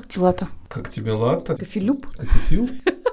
Как дела-то? Как тебе лата? Кофелюб? Кофефил?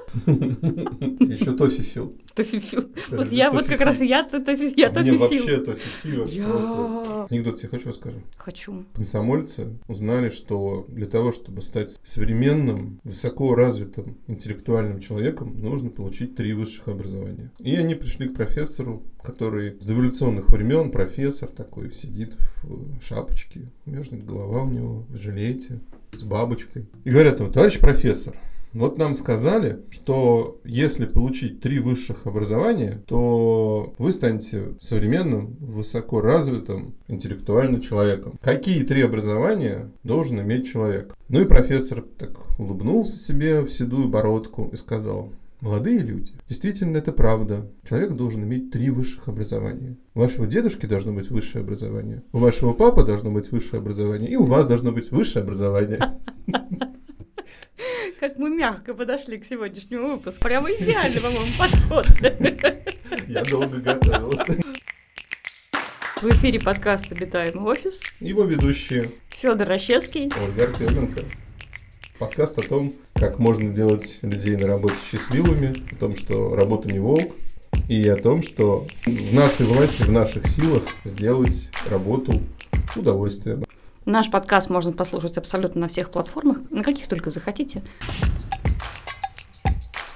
Еще тофифил. Тофифил. Вот я вот как раз я тофифил. А Мне тофифил. вообще тофифил. Анекдот тебе хочу расскажу. хочу. Комсомольцы узнали, что для того, чтобы стать современным, высоко развитым интеллектуальным человеком, нужно получить три высших образования. И они пришли к профессору, который с дореволюционных времен, профессор такой, сидит в шапочке, между голова у него в жилете, с бабочкой. И говорят ему, товарищ профессор, вот нам сказали, что если получить три высших образования, то вы станете современным, высоко развитым, интеллектуальным человеком. Какие три образования должен иметь человек? Ну и профессор так улыбнулся себе в седую бородку и сказал, Молодые люди, действительно это правда. Человек должен иметь три высших образования. У вашего дедушки должно быть высшее образование, у вашего папы должно быть высшее образование, и у вас должно быть высшее образование. Как мы мягко подошли к сегодняшнему выпуску. Прямо идеальный, по-моему, подход. Я долго готовился. В эфире подкаст «Обитаемый офис». Его ведущие Федор Рощевский. Ольга Артеменко. Подкаст о том, как можно делать людей на работе счастливыми, о том, что работа не волк, и о том, что в нашей власти, в наших силах сделать работу удовольствием. Наш подкаст можно послушать абсолютно на всех платформах, на каких только захотите.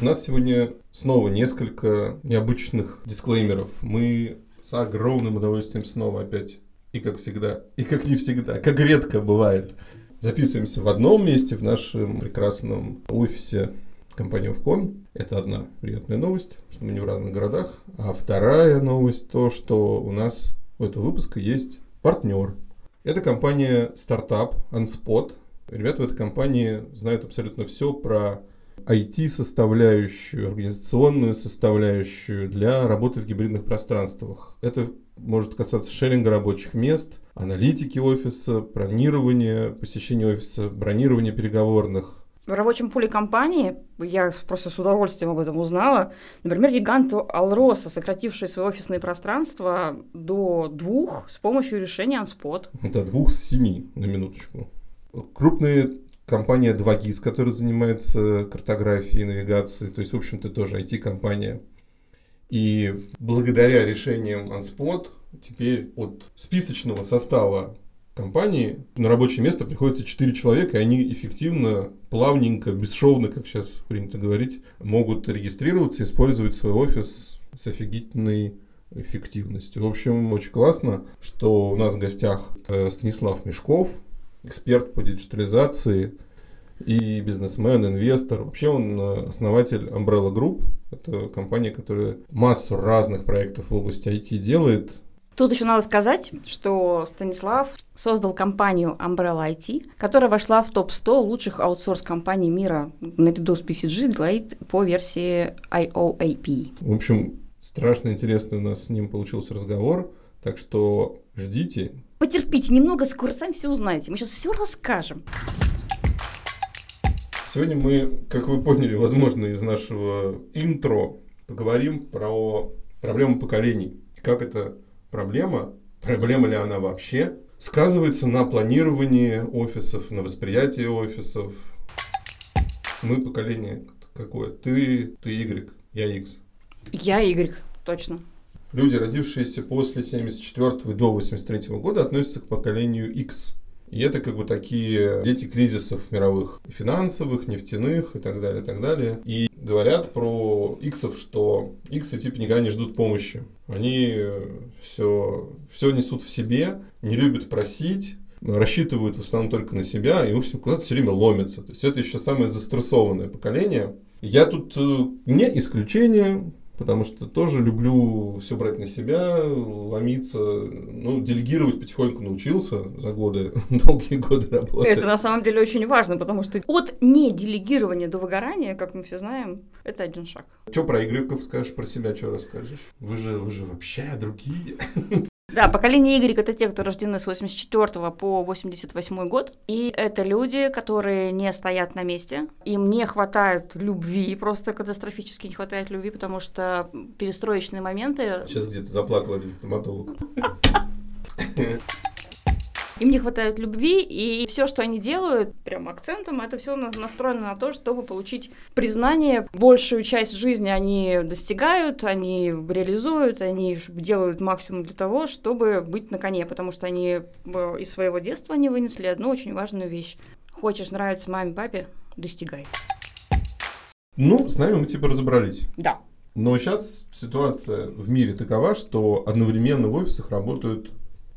У нас сегодня снова несколько необычных дисклеймеров. Мы с огромным удовольствием снова опять, и как всегда, и как не всегда, как редко бывает, записываемся в одном месте, в нашем прекрасном офисе компании Овком. Это одна приятная новость, что мы не в разных городах. А вторая новость то, что у нас у этого выпуска есть партнер. Это компания стартап Unspot. Ребята в этой компании знают абсолютно все про IT-составляющую, организационную составляющую для работы в гибридных пространствах. Это может касаться шеринга рабочих мест, аналитики офиса, бронирования, посещения офиса, бронирования переговорных. В рабочем пуле компании, я просто с удовольствием об этом узнала, например, гиганту Алроса, сокративший свои офисные пространства до двух с помощью решения Unspot. До двух с семи, на минуточку. Крупные компания 2GIS, которая занимается картографией, навигацией, то есть, в общем-то, тоже IT-компания. И благодаря решениям Unspot теперь от списочного состава компании на рабочее место приходится 4 человека, и они эффективно, плавненько, бесшовно, как сейчас принято говорить, могут регистрироваться, использовать свой офис с офигительной эффективностью. В общем, очень классно, что у нас в гостях э, Станислав Мешков, эксперт по диджитализации и бизнесмен, инвестор. Вообще он э, основатель Umbrella Group. Это компания, которая массу разных проектов в области IT делает. Тут еще надо сказать, что Станислав создал компанию Umbrella IT, которая вошла в топ-100 лучших аутсорс-компаний мира наряду с PCG Glade по версии IOAP. В общем, страшно интересный у нас с ним получился разговор. Так что ждите. Потерпите немного, скоро сами все узнаете. Мы сейчас все расскажем. Сегодня мы, как вы поняли, возможно, из нашего интро поговорим про проблему поколений. И как эта проблема, проблема ли она вообще, сказывается на планировании офисов, на восприятии офисов. Мы поколение какое? Ты, ты Y, я X. Я Y, точно. Люди, родившиеся после 74 и до 83 года, относятся к поколению X. И это как бы такие дети кризисов мировых, финансовых, нефтяных и так далее, и так далее. И говорят про иксов, что иксы типа никогда не ждут помощи. Они все, все несут в себе, не любят просить, рассчитывают в основном только на себя и, в общем, куда-то все время ломятся. То есть это еще самое застрессованное поколение. Я тут э, не исключение, потому что тоже люблю все брать на себя, ломиться, ну, делегировать потихоньку научился за годы, долгие годы работы. Это на самом деле очень важно, потому что от неделегирования до выгорания, как мы все знаем, это один шаг. Что про игроков скажешь, про себя что расскажешь? Вы же, вы же вообще другие. Да, поколение Y это те, кто рождены с 84 по 88 год. И это люди, которые не стоят на месте. Им не хватает любви, просто катастрофически не хватает любви, потому что перестроечные моменты... Сейчас где-то заплакал один стоматолог. Им не хватает любви, и все, что они делают, прям акцентом, это все настроено на то, чтобы получить признание. Большую часть жизни они достигают, они реализуют, они делают максимум для того, чтобы быть на коне, потому что они э, из своего детства они вынесли одну очень важную вещь. Хочешь нравиться маме, папе, достигай. Ну, с нами мы типа разобрались. Да. Но сейчас ситуация в мире такова, что одновременно в офисах работают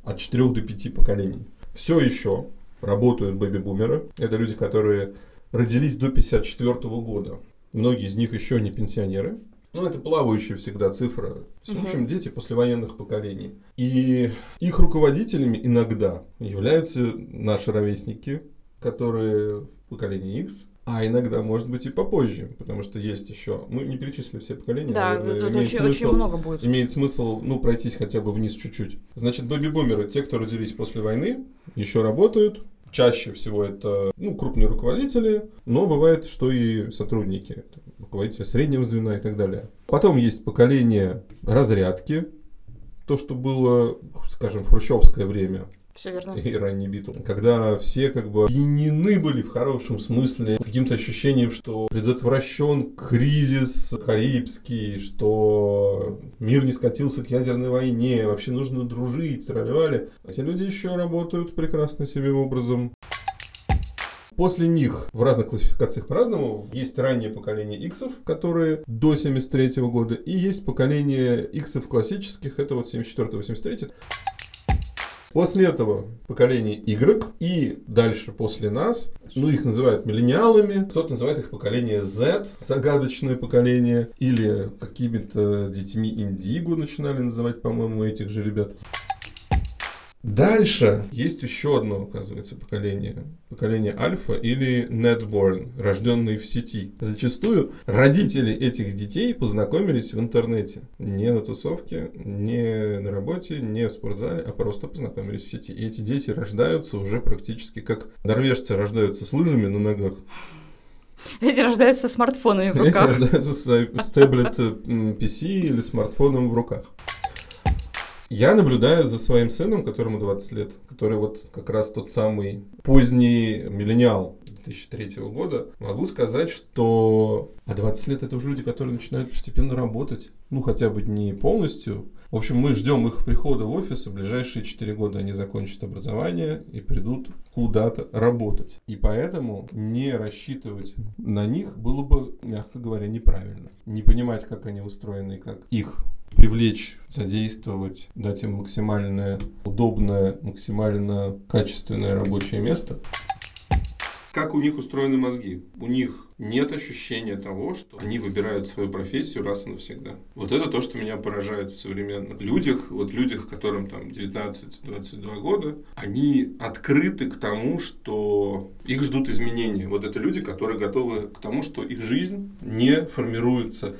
от 4 до 5 поколений. Все еще работают бэби-бумеры. Это люди, которые родились до 54 года. Многие из них еще не пенсионеры. Ну, это плавающая всегда цифра. В общем, угу. дети послевоенных поколений. И их руководителями иногда являются наши ровесники, которые поколение X, а иногда, может быть, и попозже, потому что есть еще, ну, не перечислили все поколения. Да, наверное, тут имеет очень, смысл, очень много будет. Имеет смысл, ну, пройтись хотя бы вниз чуть-чуть. Значит, бэби-бумеры, те, кто родились после войны, еще работают. Чаще всего это, ну, крупные руководители, но бывает, что и сотрудники, руководители среднего звена и так далее. Потом есть поколение разрядки, то, что было, скажем, в хрущевское время, все верно. И ранний Битл. Когда все как бы пьянены были в хорошем смысле каким-то ощущением, что предотвращен кризис карибский, что мир не скатился к ядерной войне, вообще нужно дружить, тролливали. Те люди еще работают прекрасно себе образом. После них в разных классификациях по-разному. Есть раннее поколение иксов, которые до 73 -го года, и есть поколение иксов классических, это вот 74-83. После этого поколение Y и дальше после нас, ну их называют миллениалами, кто-то называет их поколение Z, загадочное поколение, или какими-то детьми Индиго начинали называть, по-моему, этих же ребят. Дальше есть еще одно, оказывается, поколение. Поколение альфа или netborn, рожденные в сети. Зачастую родители этих детей познакомились в интернете. Не на тусовке, не на работе, не в спортзале, а просто познакомились в сети. И эти дети рождаются уже практически как норвежцы рождаются с лыжами на ногах. Эти рождаются с смартфонами в руках. Эти рождаются с таблет PC или смартфоном в руках. Я наблюдаю за своим сыном, которому 20 лет, который вот как раз тот самый поздний миллениал 2003 года, могу сказать, что а 20 лет это уже люди, которые начинают постепенно работать. Ну, хотя бы не полностью. В общем, мы ждем их прихода в офис, и ближайшие 4 года они закончат образование и придут куда-то работать. И поэтому не рассчитывать на них было бы, мягко говоря, неправильно. Не понимать, как они устроены, как их привлечь, задействовать, дать им максимально удобное, максимально качественное рабочее место. Как у них устроены мозги? У них нет ощущения того, что они выбирают свою профессию раз и навсегда. Вот это то, что меня поражает в современных людях, вот людях, которым там 19-22 года, они открыты к тому, что их ждут изменения. Вот это люди, которые готовы к тому, что их жизнь не формируется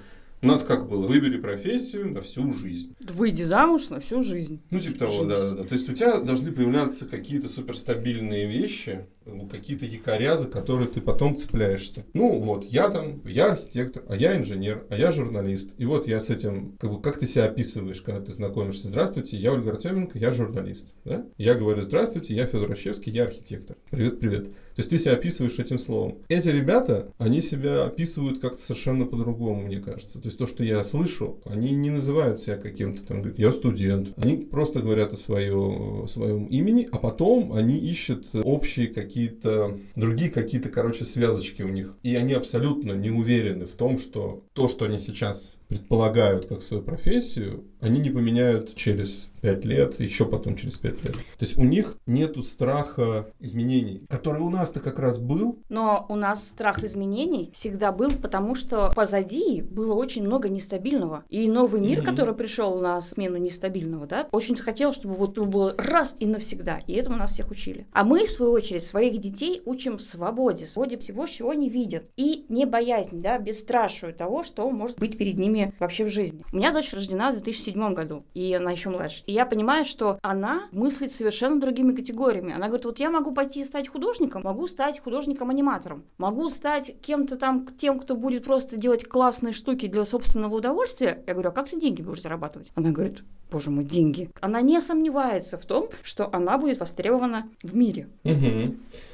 у нас как было? Выбери профессию на всю жизнь. Выйди замуж на всю жизнь. Ну, типа того, да, да, да. То есть у тебя должны появляться какие-то суперстабильные вещи, какие-то якоря, за которые ты потом цепляешься. Ну, вот, я там, я архитектор, а я инженер, а я журналист. И вот я с этим, как бы, как ты себя описываешь, когда ты знакомишься? Здравствуйте, я Ольга Артеменко, я журналист. Да? Я говорю, здравствуйте, я Федор Ощевский, я архитектор. Привет, привет. То есть ты себя описываешь этим словом. Эти ребята, они себя описывают как-то совершенно по-другому, мне кажется. То есть то, что я слышу, они не называют себя каким-то там, я студент. Они просто говорят о, свое, о своем имени, а потом они ищут общие какие-то, другие какие-то, короче, связочки у них. И они абсолютно не уверены в том, что то, что они сейчас предполагают как свою профессию, они не поменяют через 5 лет, еще потом через 5 лет. То есть у них нету страха изменений, который у нас-то как раз был. Но у нас страх изменений всегда был, потому что позади было очень много нестабильного. И новый мир, mm-hmm. который пришел на смену нестабильного, да, очень хотел, чтобы вот было раз и навсегда. И этому нас всех учили. А мы, в свою очередь, своих детей учим свободе, свободе всего, чего они видят. И не боязнь, да, бесстрашию того, что может быть перед ними ними вообще в жизни. У меня дочь рождена в 2007 году, и она еще младше. И я понимаю, что она мыслит совершенно другими категориями. Она говорит, вот я могу пойти стать художником, могу стать художником-аниматором, могу стать кем-то там, тем, кто будет просто делать классные штуки для собственного удовольствия. Я говорю, а как ты деньги будешь зарабатывать? Она говорит, боже мой, деньги. Она не сомневается в том, что она будет востребована в мире.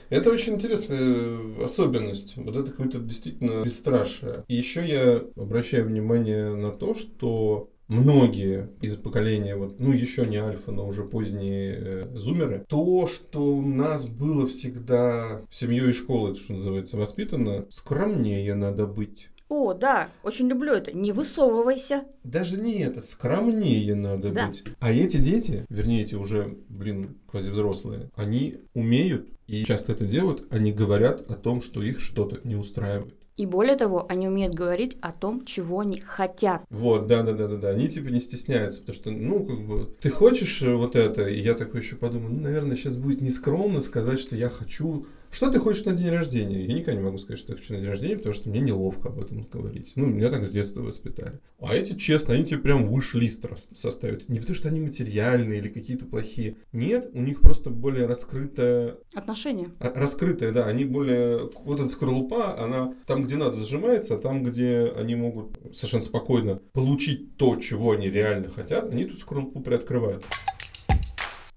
Это очень интересная особенность. Вот это какое-то действительно бесстрашие. И еще я обращаю внимание на то, что многие из поколения, вот, ну еще не альфа, но уже поздние э, зумеры, то, что у нас было всегда семьей и школой, что называется, воспитано, скромнее надо быть. О, да, очень люблю это. Не высовывайся. Даже не это, скромнее надо да. быть. А эти дети, вернее, эти уже, блин, квазивзрослые, они умеют и часто это делают, они говорят о том, что их что-то не устраивает. И более того, они умеют говорить о том, чего они хотят. Вот, да, да, да, да, да. Они типа не стесняются, потому что, ну, как бы, ты хочешь вот это, и я такой еще подумаю, ну, наверное, сейчас будет нескромно сказать, что я хочу что ты хочешь на день рождения? Я никогда не могу сказать, что я хочу на день рождения, потому что мне неловко об этом говорить. Ну, меня так с детства воспитали. А эти, честно, они тебе прям выш-лист составят. Не потому что они материальные или какие-то плохие. Нет, у них просто более раскрытое... Отношение. А, раскрытое, да. Они более... Вот эта скорлупа, она там, где надо, зажимается, а там, где они могут совершенно спокойно получить то, чего они реально хотят, они эту скорлупу приоткрывают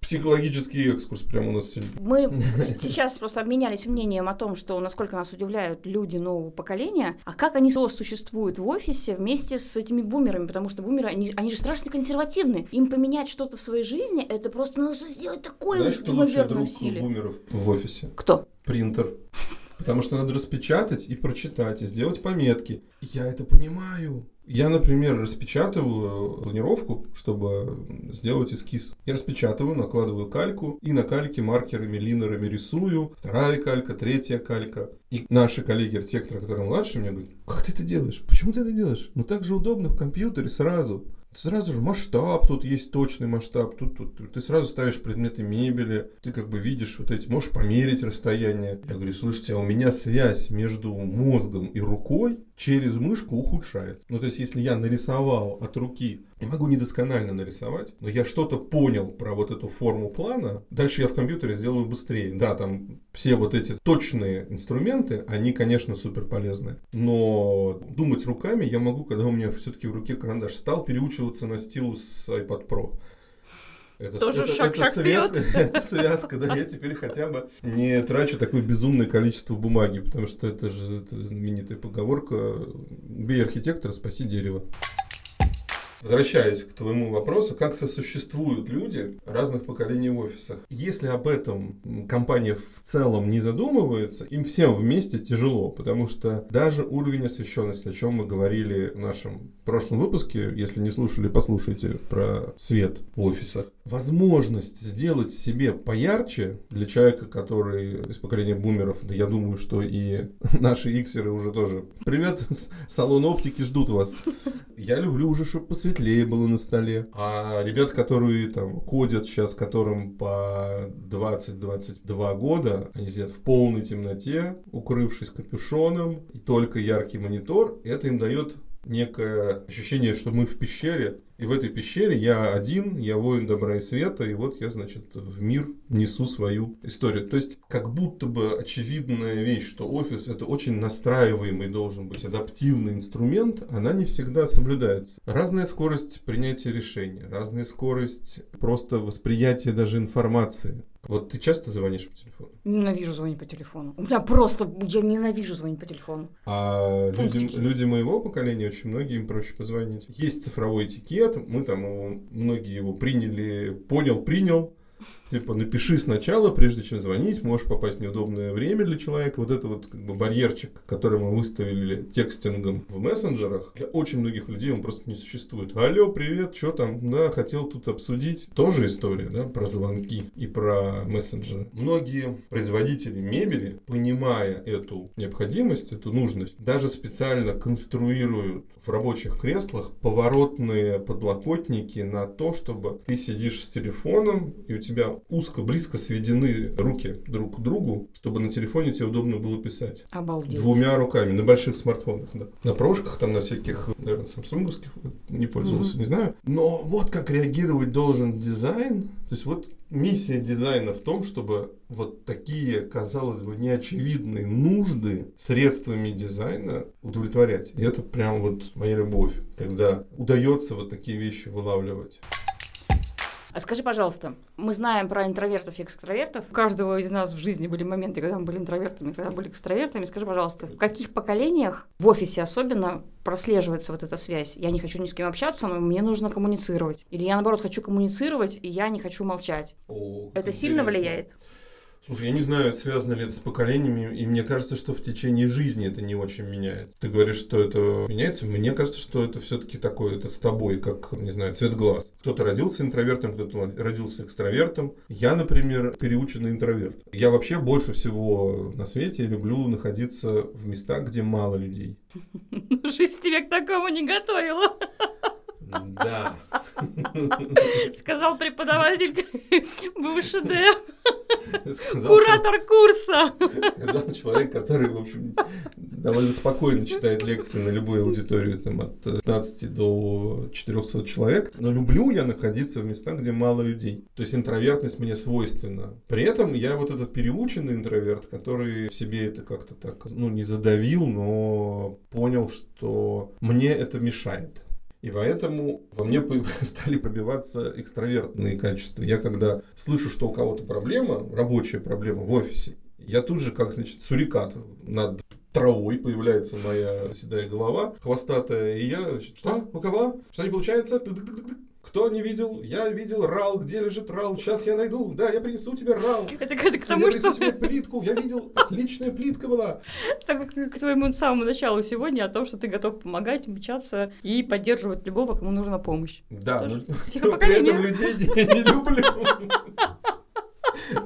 психологический экскурс прямо у нас сегодня. Мы сейчас просто обменялись мнением о том, что насколько нас удивляют люди нового поколения, а как они существуют в офисе вместе с этими бумерами, потому что бумеры, они, они же страшно консервативны. Им поменять что-то в своей жизни, это просто надо сделать такое Знаешь, кто лучший друг усилие. бумеров в офисе? Кто? Принтер. Потому что надо распечатать и прочитать, и сделать пометки. Я это понимаю. Я, например, распечатываю планировку, чтобы сделать эскиз. Я распечатываю, накладываю кальку, и на кальке маркерами, линерами рисую. Вторая калька, третья калька. И наши коллеги-архитекторы, которые младше, мне говорят, как ты это делаешь? Почему ты это делаешь? Ну так же удобно в компьютере сразу сразу же масштаб, тут есть точный масштаб, тут, тут, тут. Ты сразу ставишь предметы мебели, ты как бы видишь вот эти, можешь померить расстояние. Я говорю, слушайте, а у меня связь между мозгом и рукой через мышку ухудшается. Ну, то есть, если я нарисовал от руки, не могу недосконально нарисовать, но я что-то понял про вот эту форму плана, дальше я в компьютере сделаю быстрее. Да, там все вот эти точные инструменты, они, конечно, супер полезны. Но думать руками я могу, когда у меня все-таки в руке карандаш стал переучиваться на стилус iPad Pro. Это, Тоже это, шаг, это, шаг связ, это связка, да, я теперь хотя бы не трачу такое безумное количество бумаги, потому что это же это знаменитая поговорка «Бей архитектора, спаси дерево». Возвращаясь к твоему вопросу, как сосуществуют люди разных поколений в офисах. Если об этом компания в целом не задумывается, им всем вместе тяжело, потому что даже уровень освещенности, о чем мы говорили в нашем прошлом выпуске, если не слушали, послушайте про свет в офисах. Возможность сделать себе поярче для человека, который из поколения бумеров, да я думаю, что и наши иксеры уже тоже. Привет, салон оптики ждут вас. Я люблю уже, чтобы посветлее было на столе. А ребят, которые там кодят сейчас, которым по 20-22 года, они сидят в полной темноте, укрывшись капюшоном, и только яркий монитор, это им дает некое ощущение, что мы в пещере, и в этой пещере я один, я воин добра и света, и вот я, значит, в мир несу свою историю. То есть, как будто бы очевидная вещь, что офис это очень настраиваемый должен быть адаптивный инструмент, она не всегда соблюдается. Разная скорость принятия решений, разная скорость просто восприятия даже информации. Вот ты часто звонишь по телефону? Ненавижу звонить по телефону. У меня просто, я ненавижу звонить по телефону. А люди, люди моего поколения, очень многие им проще позвонить. Есть цифровой этикет, мы там его, многие его приняли, понял, принял, Типа, напиши сначала, прежде чем звонить, можешь попасть в неудобное время для человека. Вот это вот как бы барьерчик, который мы выставили текстингом в мессенджерах, для очень многих людей он просто не существует. Алло, привет, что там? Да, хотел тут обсудить. Тоже история, да, про звонки и про мессенджеры. Многие производители мебели, понимая эту необходимость, эту нужность, даже специально конструируют в рабочих креслах поворотные подлокотники на то, чтобы ты сидишь с телефоном, и у тебя тебя узко, близко сведены руки друг к другу, чтобы на телефоне тебе удобно было писать. Обалдеть. Двумя руками, на больших смартфонах, да. На прошках, там на всяких, наверное, самсунговских, не пользовался, mm-hmm. не знаю. Но вот как реагировать должен дизайн, то есть вот миссия дизайна в том, чтобы вот такие, казалось бы, неочевидные нужды средствами дизайна удовлетворять. И это прям вот моя любовь, когда удается вот такие вещи вылавливать. А скажи, пожалуйста, мы знаем про интровертов и экстравертов. У каждого из нас в жизни были моменты, когда мы были интровертами, когда мы были экстравертами. Скажи, пожалуйста, в каких поколениях, в офисе особенно, прослеживается вот эта связь? Я не хочу ни с кем общаться, но мне нужно коммуницировать. Или я, наоборот, хочу коммуницировать, и я не хочу молчать. О, это интересно. сильно влияет? Слушай, я не знаю, связано ли это с поколениями, и мне кажется, что в течение жизни это не очень меняется. Ты говоришь, что это меняется, мне кажется, что это все-таки такое, это с тобой, как, не знаю, цвет глаз. Кто-то родился интровертом, кто-то родился экстравертом. Я, например, переученный интроверт. Я вообще больше всего на свете люблю находиться в местах, где мало людей. Жизнь тебя к такому не готовила. Да. Сказал преподаватель БВШД. Куратор курса. Сказал человек, который, в общем, довольно спокойно читает лекции на любую аудиторию, там, от 15 до 400 человек. Но люблю я находиться в местах, где мало людей. То есть интровертность мне свойственна. При этом я вот этот переученный интроверт, который в себе это как-то так, ну, не задавил, но понял, что мне это мешает. И поэтому во мне стали пробиваться экстравертные качества. Я когда слышу, что у кого-то проблема, рабочая проблема в офисе, я тут же, как, значит, сурикат над травой появляется моя седая голова, хвостатая, и я, значит, что, у кого? Что не получается? Кто не видел? Я видел рал. Где лежит рал? Сейчас я найду. Да, я принесу тебе рал. Это, это к тому, я что... тебе плитку. Я видел. Отличная плитка была. Так как к твоему самому началу сегодня о том, что ты готов помогать, мчаться и поддерживать любого, кому нужна помощь. Да, но при этом людей не люблю.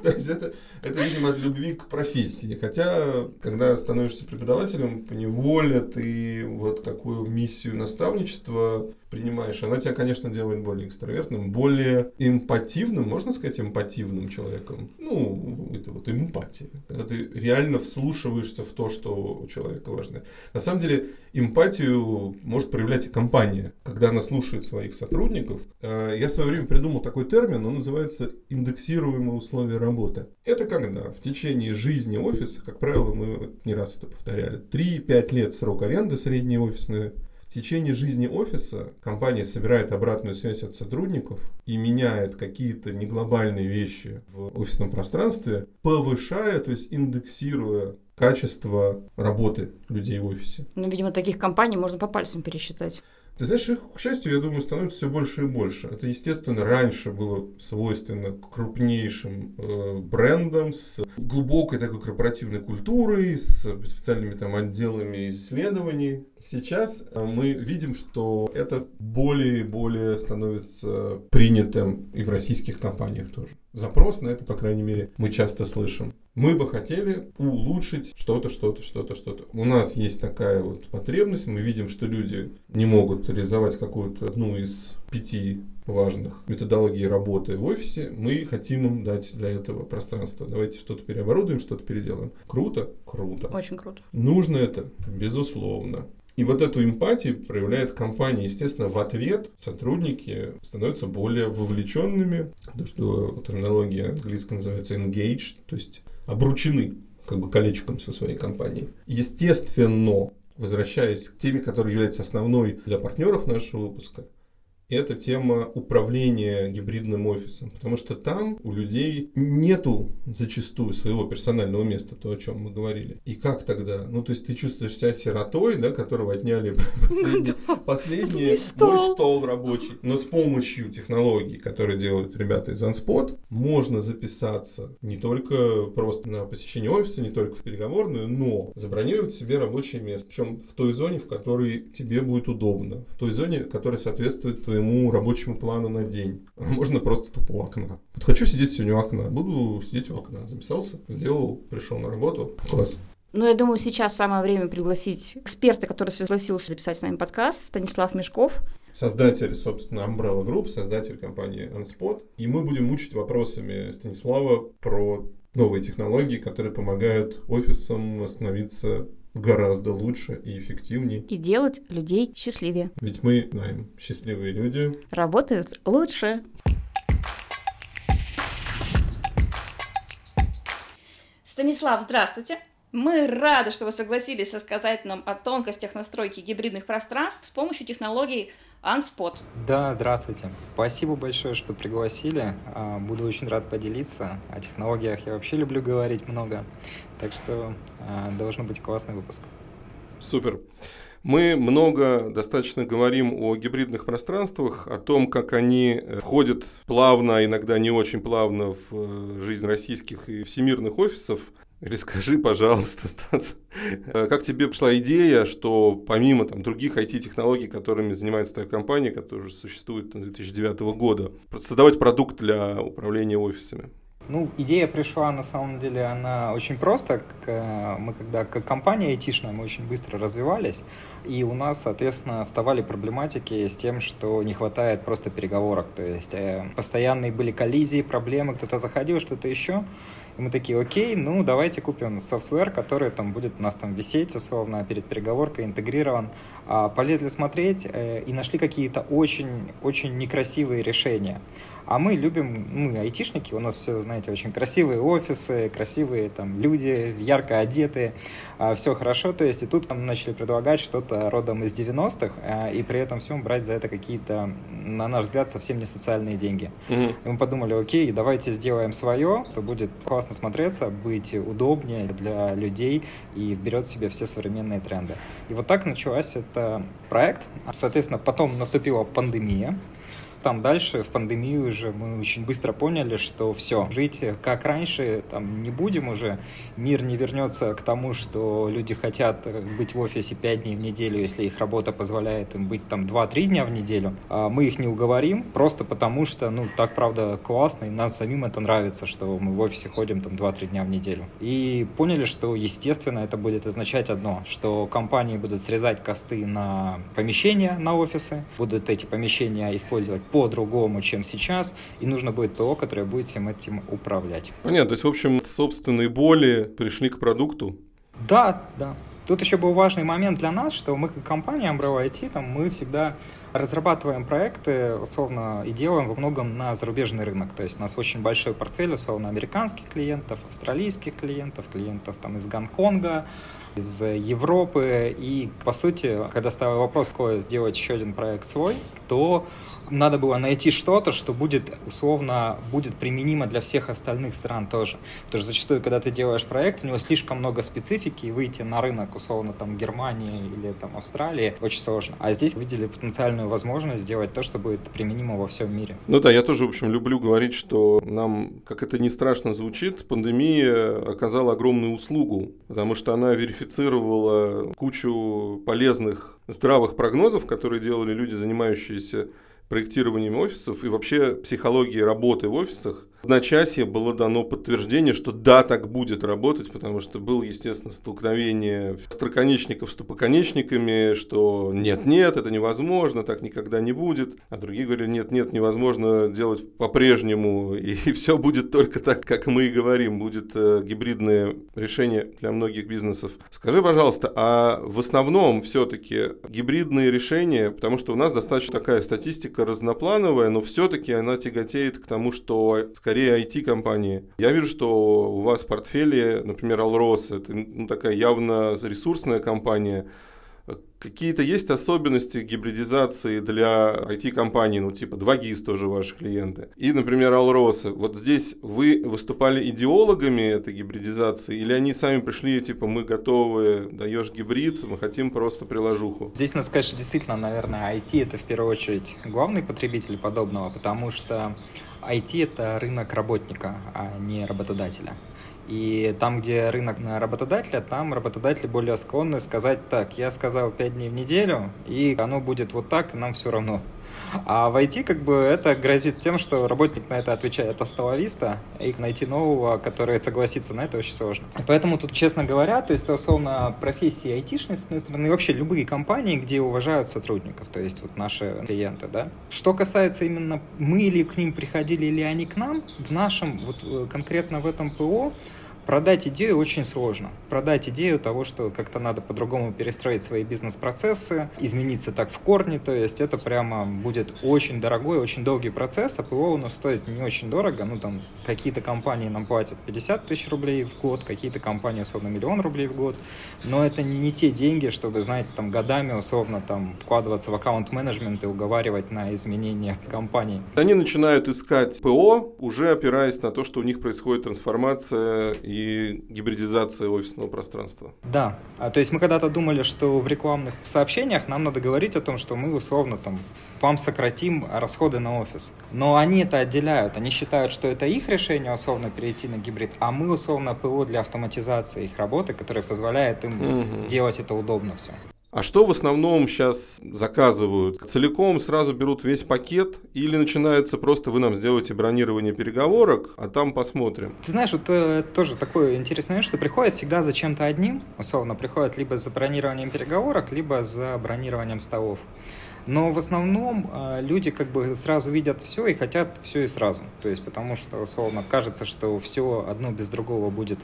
То есть это, это, видимо, от любви к профессии. Хотя, когда становишься преподавателем, по неволе ты вот такую миссию наставничества принимаешь, она тебя, конечно, делает более экстравертным, более эмпативным, можно сказать, эмпативным человеком. Ну, это вот эмпатия. Когда ты реально вслушиваешься в то, что у человека важно. На самом деле, эмпатию может проявлять и компания. Когда она слушает своих сотрудников, э, я в свое время придумал такой термин, он называется индексируемые условия работы. Это когда в течение жизни офиса, как правило, мы не раз это повторяли, 3-5 лет срок аренды средней офисной в течение жизни офиса компания собирает обратную связь от сотрудников и меняет какие-то неглобальные вещи в офисном пространстве, повышая, то есть индексируя качество работы людей в офисе. Ну, видимо, таких компаний можно по пальцам пересчитать. Ты знаешь, их, к счастью, я думаю, становится все больше и больше. Это, естественно, раньше было свойственно крупнейшим э, брендам с глубокой такой корпоративной культурой, с специальными там отделами исследований. Сейчас э, мы видим, что это более и более становится принятым и в российских компаниях тоже. Запрос на это, по крайней мере, мы часто слышим мы бы хотели улучшить что-то, что-то, что-то, что-то. У нас есть такая вот потребность, мы видим, что люди не могут реализовать какую-то одну из пяти важных методологий работы в офисе, мы хотим им дать для этого пространство. Давайте что-то переоборудуем, что-то переделаем. Круто? Круто. Очень круто. Нужно это? Безусловно. И вот эту эмпатию проявляет компания. Естественно, в ответ сотрудники становятся более вовлеченными. То, что терминология английская называется engaged, то есть обручены как бы колечком со своей компанией. Естественно, возвращаясь к теме, которая является основной для партнеров нашего выпуска, это тема управления гибридным офисом. Потому что там у людей нету зачастую своего персонального места, то, о чем мы говорили. И как тогда? Ну, то есть ты чувствуешь себя сиротой, да, которого отняли последний, последний мой стол рабочий. Но с помощью технологий, которые делают ребята из Unspot, можно записаться не только просто на посещение офиса, не только в переговорную, но забронировать себе рабочее место. Причем в той зоне, в которой тебе будет удобно. В той зоне, которая соответствует твоему своему рабочему плану на день. Можно просто тупо у окна. Вот хочу сидеть сегодня у окна, буду сидеть у окна. Записался, сделал, пришел на работу. Класс. Ну, я думаю, сейчас самое время пригласить эксперта, который согласился записать с нами подкаст, Станислав Мешков. создатель, собственно, Umbrella Group, создатель компании Unspot. И мы будем мучить вопросами Станислава про новые технологии, которые помогают офисам становиться гораздо лучше и эффективнее. И делать людей счастливее. Ведь мы знаем, счастливые люди работают лучше. Станислав, здравствуйте. Мы рады, что вы согласились рассказать нам о тонкостях настройки гибридных пространств с помощью технологий Unspot. Да, здравствуйте. Спасибо большое, что пригласили. А, буду очень рад поделиться. О технологиях я вообще люблю говорить много. Так что а, должен быть классный выпуск. Супер. Мы много достаточно говорим о гибридных пространствах, о том, как они входят плавно, иногда не очень плавно в э, жизнь российских и всемирных офисов. Расскажи, пожалуйста, Стас, э, как тебе пришла идея, что помимо там, других IT-технологий, которыми занимается твоя компания, которая уже существует с 2009 года, создавать продукт для управления офисами? Ну, идея пришла, на самом деле, она очень просто. Мы когда как компания айтишная, мы очень быстро развивались, и у нас, соответственно, вставали проблематики с тем, что не хватает просто переговорок. То есть э, постоянные были коллизии, проблемы, кто-то заходил, что-то еще. И мы такие, окей, ну давайте купим софтвер, который там будет у нас там висеть, условно, перед переговоркой интегрирован. А, полезли смотреть э, и нашли какие-то очень-очень некрасивые решения. А мы любим, мы айтишники, у нас все, знаете, очень красивые офисы, красивые там люди, ярко одетые, а, все хорошо, то есть и тут нам начали предлагать что-то родом из 90-х, а, и при этом всем брать за это какие-то, на наш взгляд, совсем не социальные деньги. Mm-hmm. И мы подумали, окей, давайте сделаем свое, то будет классно смотреться, быть удобнее для людей и вберет в себе все современные тренды. И вот так началась это проект. Соответственно, потом наступила пандемия, там дальше, в пандемию уже, мы очень быстро поняли, что все, жить как раньше там не будем уже. Мир не вернется к тому, что люди хотят быть в офисе 5 дней в неделю, если их работа позволяет им быть там 2-3 дня в неделю. А мы их не уговорим, просто потому что, ну, так правда классно, и нам самим это нравится, что мы в офисе ходим там 2-3 дня в неделю. И поняли, что, естественно, это будет означать одно, что компании будут срезать косты на помещения, на офисы, будут эти помещения использовать по-другому, чем сейчас, и нужно будет ПО, которое будет всем этим управлять. Понятно, то есть, в общем, собственные боли пришли к продукту? Да, да. Тут еще был важный момент для нас, что мы как компания Umbrella IT, там, мы всегда разрабатываем проекты, условно, и делаем во многом на зарубежный рынок. То есть у нас очень большой портфель, условно, американских клиентов, австралийских клиентов, клиентов там из Гонконга, из Европы. И, по сути, когда ставил вопрос, какой сделать еще один проект свой, то надо было найти что-то, что будет условно будет применимо для всех остальных стран тоже. Потому что зачастую, когда ты делаешь проект, у него слишком много специфики, и выйти на рынок, условно, там, Германии или там Австралии очень сложно. А здесь увидели потенциальную возможность сделать то, что будет применимо во всем мире. Ну да, я тоже, в общем, люблю говорить, что нам, как это не страшно звучит, пандемия оказала огромную услугу, потому что она верифицировала кучу полезных здравых прогнозов, которые делали люди, занимающиеся проектированием офисов и вообще психологией работы в офисах, одночасье было дано подтверждение, что да, так будет работать, потому что было, естественно, столкновение остроконечников с тупоконечниками, что нет-нет, это невозможно, так никогда не будет. А другие говорили, нет-нет, невозможно делать по-прежнему, и, все будет только так, как мы и говорим, будет э, гибридное решение для многих бизнесов. Скажи, пожалуйста, а в основном все-таки гибридные решения, потому что у нас достаточно такая статистика разноплановая, но все-таки она тяготеет к тому, что скорее IT-компании. Я вижу, что у вас в портфеле, например, Alros, это ну, такая явно ресурсная компания. Какие-то есть особенности гибридизации для IT-компаний, ну типа 2GIS тоже ваши клиенты. И, например, Alros. Вот здесь вы выступали идеологами этой гибридизации или они сами пришли, типа мы готовы, даешь гибрид, мы хотим просто приложуху? Здесь надо сказать, что действительно, наверное, IT это в первую очередь главный потребитель подобного, потому что IT — это рынок работника, а не работодателя. И там, где рынок работодателя, там работодатели более склонны сказать так, я сказал 5 дней в неделю, и оно будет вот так, и нам все равно. А в IT как бы это грозит тем, что работник на это отвечает осталовиста, и найти нового, который согласится на это, очень сложно. Поэтому тут, честно говоря, то есть, условно, профессии айтишной, с одной стороны, и вообще любые компании, где уважают сотрудников, то есть вот наши клиенты, да. Что касается именно мы или к ним приходили, или они к нам, в нашем, вот э, конкретно в этом ПО, Продать идею очень сложно. Продать идею того, что как-то надо по-другому перестроить свои бизнес-процессы, измениться так в корне, то есть это прямо будет очень дорогой, очень долгий процесс, а ПО у нас стоит не очень дорого, ну там какие-то компании нам платят 50 тысяч рублей в год, какие-то компании условно миллион рублей в год, но это не те деньги, чтобы, знаете, там годами условно там вкладываться в аккаунт-менеджмент и уговаривать на изменения компании. Они начинают искать ПО, уже опираясь на то, что у них происходит трансформация и и гибридизация офисного пространства. Да. А, то есть мы когда-то думали, что в рекламных сообщениях нам надо говорить о том, что мы условно там вам сократим расходы на офис. Но они это отделяют. Они считают, что это их решение условно перейти на гибрид, а мы условно ПО для автоматизации их работы, которая позволяет им угу. делать это удобно все. А что в основном сейчас заказывают? Целиком сразу берут весь пакет или начинается просто вы нам сделаете бронирование переговорок, а там посмотрим? Ты знаешь, вот э, тоже такое интересное момент, что приходят всегда за чем-то одним, условно, приходят либо за бронированием переговорок, либо за бронированием столов. Но в основном э, люди как бы сразу видят все и хотят все и сразу. То есть потому что, условно, кажется, что все одно без другого будет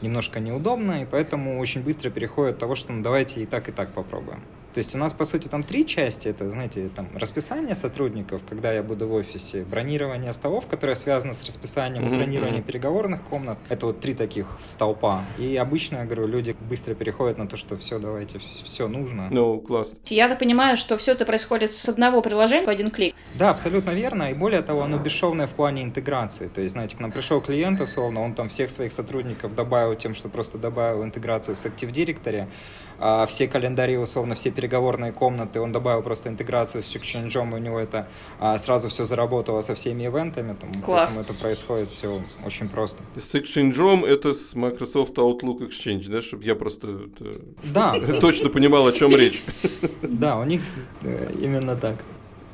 немножко неудобно, и поэтому очень быстро переходит от того, что ну давайте и так, и так попробуем. То есть у нас, по сути, там три части. Это, знаете, там расписание сотрудников, когда я буду в офисе, бронирование столов, которое связано с расписанием, mm-hmm. бронирование переговорных комнат. Это вот три таких столпа. И обычно, я говорю, люди быстро переходят на то, что все, давайте, все нужно. Ну, no, классно. Я так понимаю, что все это происходит с одного приложения в один клик. Да, абсолютно верно. И более того, оно бесшовное в плане интеграции. То есть, знаете, к нам пришел клиент, условно, он там всех своих сотрудников добавил тем, что просто добавил интеграцию с Active Directory, а все календари, условно, все переговорные комнаты, он добавил просто интеграцию с Exchange, и у него это а, сразу все заработало со всеми ивентами, там, Класс. поэтому это происходит все очень просто. С Exchange это с Microsoft Outlook Exchange, да, чтобы я просто да. точно понимал, о чем речь. Да, у них э, именно так.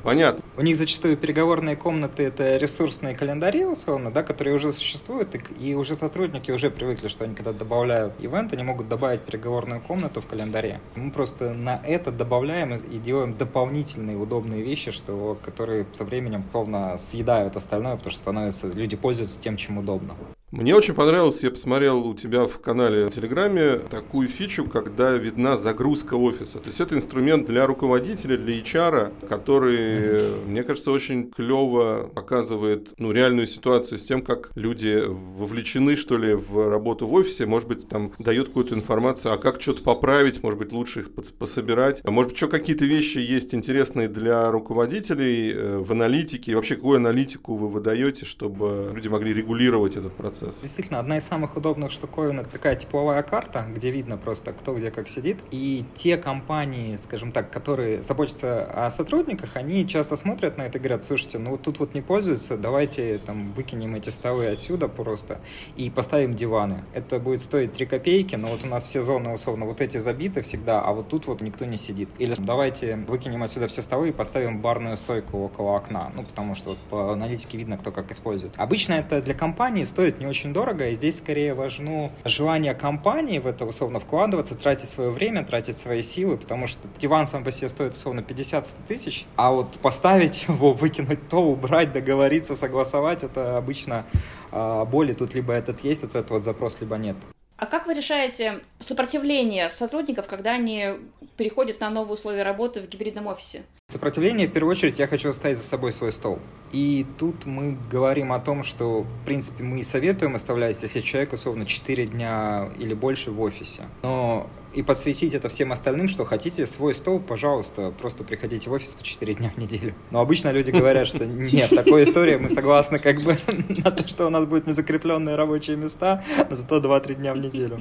Понятно. У них зачастую переговорные комнаты — это ресурсные календари, условно, да, которые уже существуют, и, и уже сотрудники уже привыкли, что они когда добавляют ивент, они могут добавить переговорную комнату в календаре. Мы просто на это добавляем и делаем дополнительные удобные вещи, что, которые со временем полно съедают остальное, потому что становятся, люди пользуются тем, чем удобно. Мне очень понравилось, я посмотрел у тебя в канале в Телеграме такую фичу, когда видна загрузка офиса. То есть это инструмент для руководителя, для HR, который, мне кажется, очень клево показывает ну, реальную ситуацию с тем, как люди вовлечены, что ли, в работу в офисе. Может быть, там дает какую-то информацию, а как что-то поправить, может быть, лучше их пособирать. А может быть, еще какие-то вещи есть интересные для руководителей э, в аналитике. И вообще, какую аналитику вы выдаете, чтобы люди могли регулировать этот процесс? Процесс. Действительно, одна из самых удобных штуковин это такая тепловая карта, где видно просто, кто где как сидит. И те компании, скажем так, которые заботятся о сотрудниках, они часто смотрят на это и говорят, слушайте, ну вот тут вот не пользуются, давайте там выкинем эти столы отсюда просто и поставим диваны. Это будет стоить 3 копейки, но вот у нас все зоны условно вот эти забиты всегда, а вот тут вот никто не сидит. Или давайте выкинем отсюда все столы и поставим барную стойку около окна, ну потому что вот по аналитике видно, кто как использует. Обычно это для компании стоит не очень дорого, и здесь скорее важно желание компании в это условно вкладываться, тратить свое время, тратить свои силы, потому что диван сам по себе стоит условно 50-100 тысяч, а вот поставить его, выкинуть то, убрать, договориться, согласовать, это обычно э, боли тут либо этот есть, вот этот вот запрос, либо нет. А как вы решаете сопротивление сотрудников, когда они переходят на новые условия работы в гибридном офисе? Сопротивление, в первую очередь, я хочу оставить за собой свой стол. И тут мы говорим о том, что, в принципе, мы советуем оставлять, если человек, условно, 4 дня или больше в офисе. Но и подсветить это всем остальным, что хотите свой стол, пожалуйста, просто приходите в офис по 4 дня в неделю. Но обычно люди говорят, что нет, такой истории мы согласны как бы на то, что у нас будут незакрепленные рабочие места, зато 2-3 дня в неделю.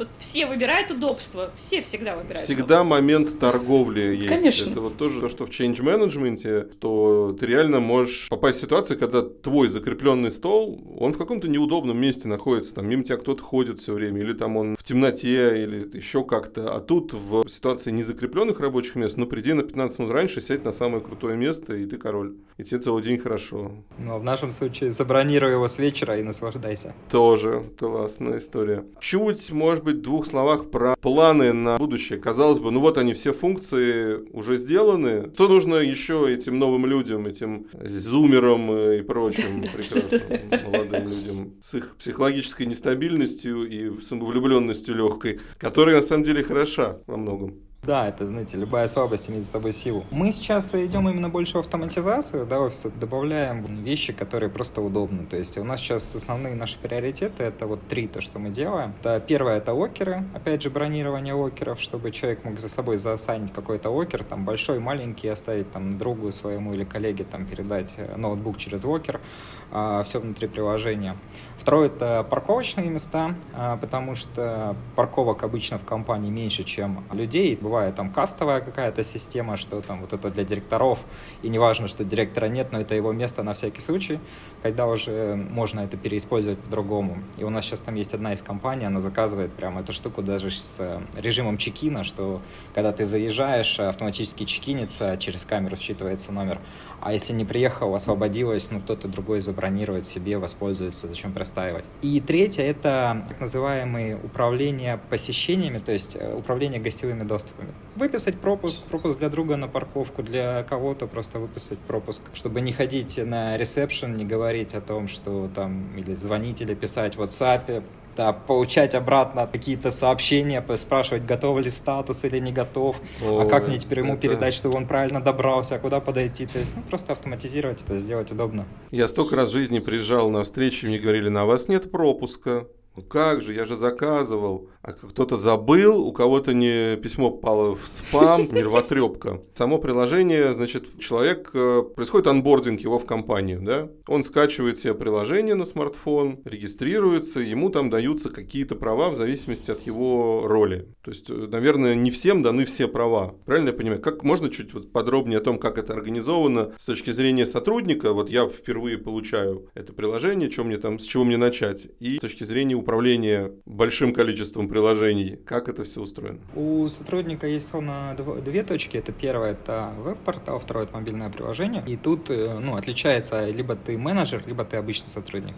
Вот все выбирают удобство, все всегда выбирают Всегда удобство. момент торговли есть. Конечно. Это вот тоже то, что в change management, то ты реально можешь попасть в ситуацию, когда твой закрепленный стол, он в каком-то неудобном месте находится, там мимо тебя кто-то ходит все время, или там он в темноте, или еще как-то. А тут в ситуации незакрепленных рабочих мест, ну приди на 15 минут раньше, сядь на самое крутое место, и ты король. И тебе целый день хорошо. Ну, а в нашем случае забронируй его с вечера и наслаждайся. Тоже классная история. Чуть, может быть, в двух словах про планы на будущее. Казалось бы, ну вот они все функции уже сделаны. Что нужно еще этим новым людям, этим зумерам и прочим прекрасным молодым людям с их психологической нестабильностью и самовлюбленностью легкой, которая на самом деле хороша во многом. Да, это, знаете, любая слабость имеет с собой силу. Мы сейчас идем именно больше в автоматизацию, да, офиса, добавляем вещи, которые просто удобны. То есть у нас сейчас основные наши приоритеты, это вот три, то, что мы делаем. Это первое, это океры, опять же, бронирование океров, чтобы человек мог за собой засанить какой-то окер, там, большой, маленький, оставить там другу своему или коллеге, там, передать э, ноутбук через окер, а, все внутри приложения. Второе, это парковочные места, а, потому что парковок обычно в компании меньше, чем людей, бывает там кастовая какая-то система, что там вот это для директоров, и неважно, что директора нет, но это его место на всякий случай, когда уже можно это переиспользовать по-другому. И у нас сейчас там есть одна из компаний, она заказывает прям эту штуку даже с э, режимом чекина, что когда ты заезжаешь, автоматически чекинится, через камеру считывается номер, а если не приехал, освободилось, ну кто-то другой забронирует себе, воспользуется, зачем простаивать. И третье — это так называемые управление посещениями, то есть э, управление гостевыми доступами. Выписать пропуск, пропуск для друга на парковку, для кого-то просто выписать пропуск, чтобы не ходить на ресепшн, не говорить о том, что там или звонить, или писать в WhatsApp, да, получать обратно какие-то сообщения, спрашивать, готов ли статус или не готов, Ой, а как мне теперь ему это... передать, чтобы он правильно добрался, а куда подойти, то есть, ну, просто автоматизировать это, сделать удобно. Я столько раз в жизни приезжал на встречи, мне говорили, на вас нет пропуска, ну как же, я же заказывал. А кто-то забыл, у кого-то не письмо попало в спам, нервотрепка. Само приложение, значит, человек, э, происходит анбординг его в компанию, да? Он скачивает себе приложение на смартфон, регистрируется, ему там даются какие-то права в зависимости от его роли. То есть, э, наверное, не всем даны все права. Правильно я понимаю? Как можно чуть вот подробнее о том, как это организовано с точки зрения сотрудника? Вот я впервые получаю это приложение, что мне там, с чего мне начать? И с точки зрения управления большим количеством приложений. Как это все устроено? У сотрудника есть словно две точки. Это первое, это веб-портал, второе, это мобильное приложение. И тут э, ну, отличается либо ты менеджер, либо ты обычный сотрудник.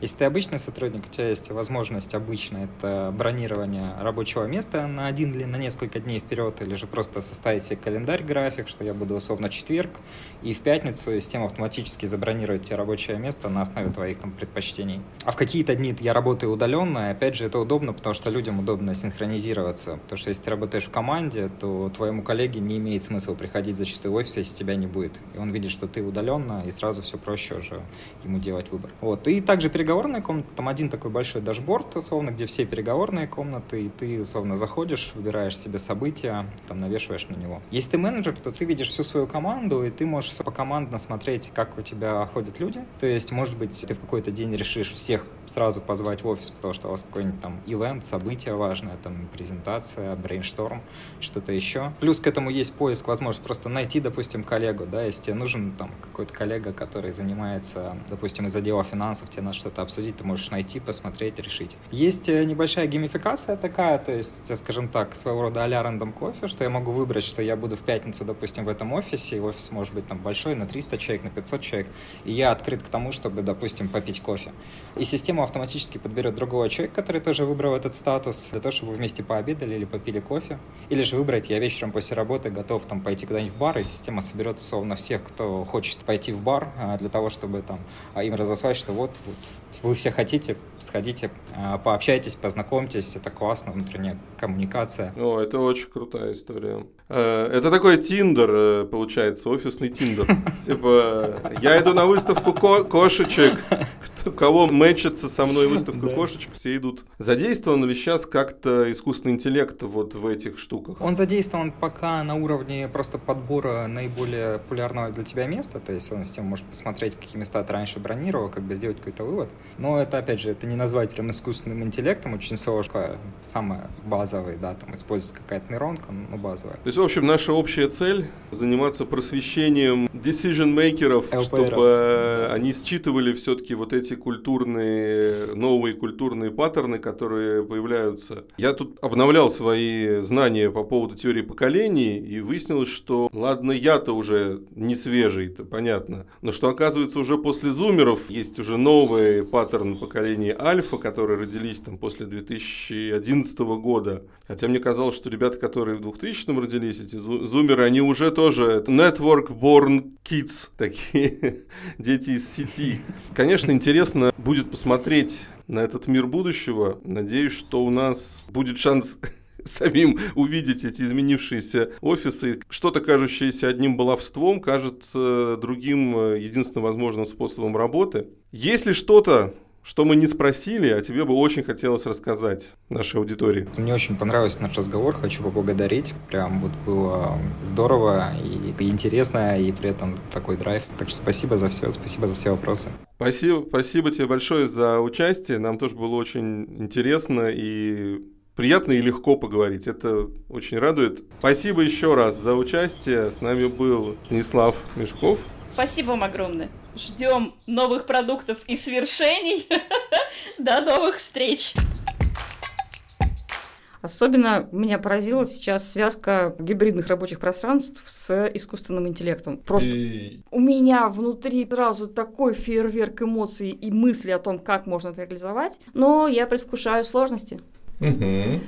Если ты обычный сотрудник, у тебя есть возможность обычно это бронирование рабочего места на один или на несколько дней вперед, или же просто составить себе календарь, график, что я буду условно четверг, и в пятницу система автоматически забронирует тебе рабочее место на основе твоих там предпочтений. А в какие-то дни я работаю удаленно, и опять же это удобно, потому что людям удобно синхронизироваться, потому что если ты работаешь в команде, то твоему коллеге не имеет смысла приходить зачастую в офис, если тебя не будет. И он видит, что ты удаленно, и сразу все проще уже ему делать выбор. Вот. И также переговоры переговорная комната, там один такой большой дашборд, условно, где все переговорные комнаты, и ты, условно, заходишь, выбираешь себе события, там навешиваешь на него. Если ты менеджер, то ты видишь всю свою команду, и ты можешь по командно смотреть, как у тебя ходят люди. То есть, может быть, ты в какой-то день решишь всех сразу позвать в офис, потому что у вас какой-нибудь там ивент, событие важное, там презентация, брейншторм, что-то еще. Плюс к этому есть поиск, возможность просто найти, допустим, коллегу, да, если тебе нужен там какой-то коллега, который занимается, допустим, из отдела финансов, тебе надо что-то обсудить, ты можешь найти, посмотреть, решить. Есть э, небольшая геймификация такая, то есть, скажем так, своего рода а-ля рандом кофе, что я могу выбрать, что я буду в пятницу, допустим, в этом офисе, и офис может быть там большой, на 300 человек, на 500 человек, и я открыт к тому, чтобы, допустим, попить кофе. И система автоматически подберет другого человека, который тоже выбрал этот статус, для того, чтобы вы вместе пообедали или попили кофе. Или же выбрать, я вечером после работы готов там пойти куда-нибудь в бар, и система соберет, условно, всех, кто хочет пойти в бар, а, для того, чтобы там а, им разослать, что вот, вот вы все хотите, сходите, а, пообщайтесь, познакомьтесь, это классно, внутренняя коммуникация. О, это очень крутая история. Э, это такой Тиндер, э, получается, офисный Тиндер. Типа, я иду на выставку кошечек, у кого мэчится со мной выставка кошечек, все идут. Задействован ли сейчас как-то искусственный интеллект вот в этих штуках? Он задействован пока на уровне просто подбора наиболее популярного для тебя места, то есть он с тем может посмотреть, какие места ты раньше бронировал, как бы сделать какой-то вывод. Но это, опять же, это не назвать прям искусственным интеллектом, очень сложно. Самое базовое, да, там используется какая-то нейронка, ну, базовая. То есть, в общем, наша общая цель заниматься просвещением decision-мейкеров, чтобы они считывали все-таки вот эти культурные, новые культурные паттерны, которые появляются. Я тут обновлял свои знания по поводу теории поколений и выяснилось, что, ладно, я-то уже не свежий, это понятно, но что, оказывается, уже после зумеров есть уже новые паттерны поколения альфа, которые родились там после 2011 года. Хотя мне казалось, что ребята, которые в 2000-м родились, эти зумеры, они уже тоже network born kids, такие дети из сети. Конечно, интересно будет посмотреть на этот мир будущего. Надеюсь, что у нас будет шанс самим увидеть эти изменившиеся офисы. Что-то, кажущееся одним баловством, кажется другим э, единственным возможным способом работы. Если что-то что мы не спросили, а тебе бы очень хотелось рассказать нашей аудитории? Мне очень понравился наш разговор, хочу поблагодарить. Прям вот было здорово и интересно, и при этом такой драйв. Так что спасибо за все, спасибо за все вопросы. Спасибо, спасибо тебе большое за участие. Нам тоже было очень интересно и приятно и легко поговорить. Это очень радует. Спасибо еще раз за участие. С нами был Станислав Мешков. Спасибо вам огромное. Ждем новых продуктов и свершений. До новых встреч! Особенно меня поразила сейчас связка гибридных рабочих пространств с искусственным интеллектом. Просто и... у меня внутри сразу такой фейерверк эмоций и мысли о том, как можно это реализовать, но я предвкушаю сложности. Угу.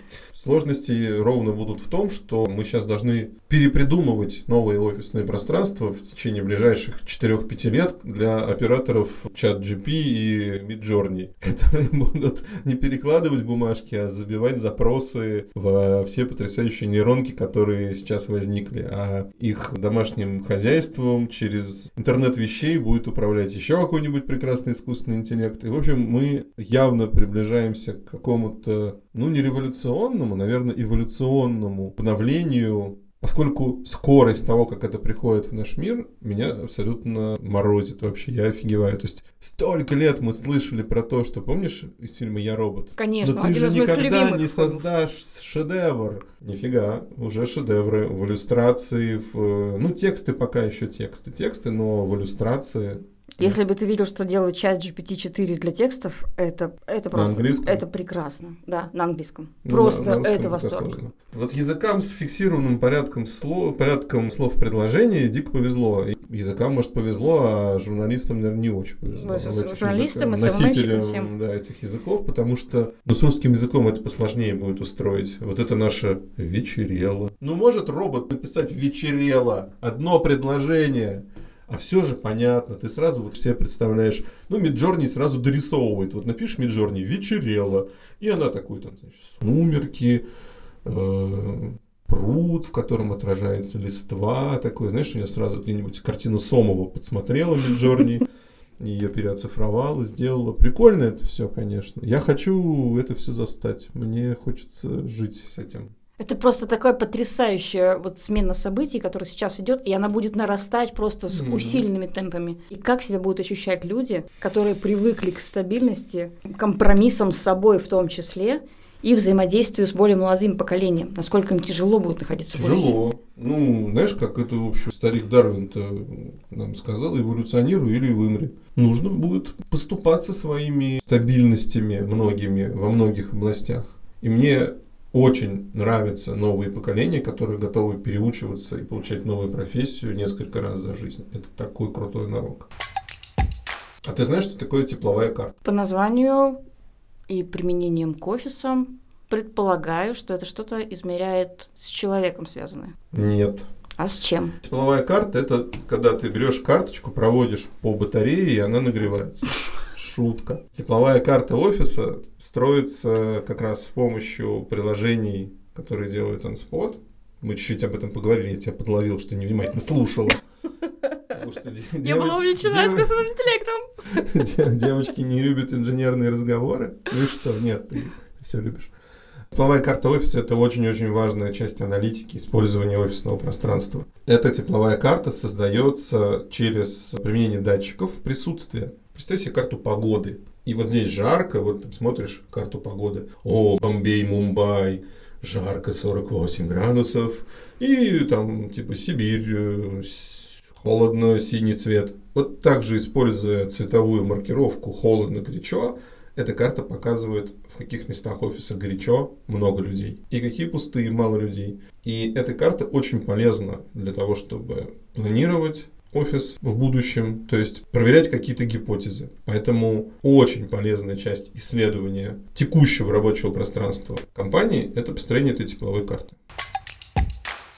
Сложности ровно будут в том, что мы сейчас должны перепридумывать новые офисные пространства в течение ближайших 4-5 лет для операторов ChatGP и Midjourney, которые будут не перекладывать бумажки, а забивать запросы во все потрясающие нейронки, которые сейчас возникли. А их домашним хозяйством через интернет вещей будет управлять еще какой-нибудь прекрасный искусственный интеллект. И, в общем, мы явно приближаемся к какому-то, ну, не революционному, эволюционному, наверное, эволюционному обновлению, поскольку скорость того, как это приходит в наш мир, меня абсолютно морозит вообще, я офигеваю. То есть столько лет мы слышали про то, что, помнишь из фильма «Я робот»? Конечно, Но ты же никогда не создашь шедевр. Нифига, уже шедевры в иллюстрации, в... ну, тексты пока еще тексты, тексты, но в иллюстрации если бы ты видел, что делает чат GPT-4 для текстов, это, это просто... Это прекрасно. Да, на английском. Ну, просто на, это восторг. Вот языкам с фиксированным порядком слов, порядком слов предложения дико повезло. Языкам, может, повезло, а журналистам, наверное, не очень повезло. Вот, журналистам и носителям всем. Да, этих языков, потому что ну, с русским языком это посложнее будет устроить. Вот это наше вечерело. Ну, может робот написать вечерело. Одно предложение. А все же понятно, ты сразу вот все представляешь, ну, Миджорни сразу дорисовывает. Вот напишешь Миджорни «Вечерело», и она такой там, значит, сумерки, э, пруд, в котором отражается листва, такой, знаешь, у нее сразу где-нибудь картину Сомова подсмотрела Миджорни, ее переоцифровала, сделала. Прикольно это все, конечно. Я хочу это все застать. Мне хочется жить с этим. Это просто такая потрясающая вот смена событий, которая сейчас идет, и она будет нарастать просто с mm-hmm. усиленными темпами. И как себя будут ощущать люди, которые привыкли к стабильности, компромиссам с собой в том числе, и взаимодействию с более молодым поколением. Насколько им тяжело будет находиться тяжело. в Тяжело. Ну, знаешь, как это, в общем, старик Дарвин-то нам сказал, эволюционируй или вымри. Нужно будет поступаться своими стабильностями многими во многих областях. И мне очень нравятся новые поколения, которые готовы переучиваться и получать новую профессию несколько раз за жизнь. Это такой крутой навык. А ты знаешь, что такое тепловая карта? По названию и применением к офисам предполагаю, что это что-то измеряет с человеком связанное. Нет. А с чем? Тепловая карта – это когда ты берешь карточку, проводишь по батарее, и она нагревается шутка. Тепловая карта офиса строится как раз с помощью приложений, которые делают OnSpot. Мы чуть-чуть об этом поговорили, я тебя подловил, что невнимательно слушала. Я была увлечена искусственным интеллектом. Девочки не любят инженерные разговоры. Ну что, нет, ты все любишь. Тепловая карта офиса – это очень-очень важная часть аналитики использования офисного пространства. Эта тепловая карта создается через применение датчиков присутствия. Представь себе карту погоды. И вот здесь жарко, вот смотришь карту погоды. О, Бомбей, Мумбай, жарко 48 градусов. И там типа Сибирь, э, холодно, синий цвет. Вот также используя цветовую маркировку холодно, горячо, эта карта показывает, в каких местах офиса горячо, много людей, и какие пустые, мало людей. И эта карта очень полезна для того, чтобы планировать офис в будущем, то есть проверять какие-то гипотезы. Поэтому очень полезная часть исследования текущего рабочего пространства компании – это построение этой тепловой карты.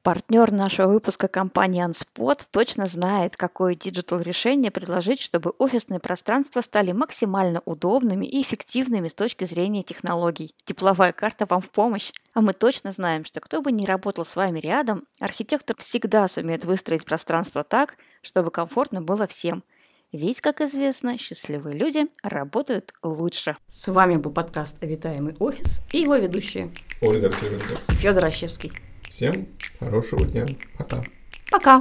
Партнер нашего выпуска компания Unspot точно знает, какое digital решение предложить, чтобы офисные пространства стали максимально удобными и эффективными с точки зрения технологий. Тепловая карта вам в помощь. А мы точно знаем, что кто бы ни работал с вами рядом, архитектор всегда сумеет выстроить пространство так, чтобы комфортно было всем. Ведь, как известно, счастливые люди работают лучше. С вами был подкаст «Обитаемый офис» и его ведущие Ольга Артеменко. Федор Ощевский. Всем хорошего дня. Пока. Пока.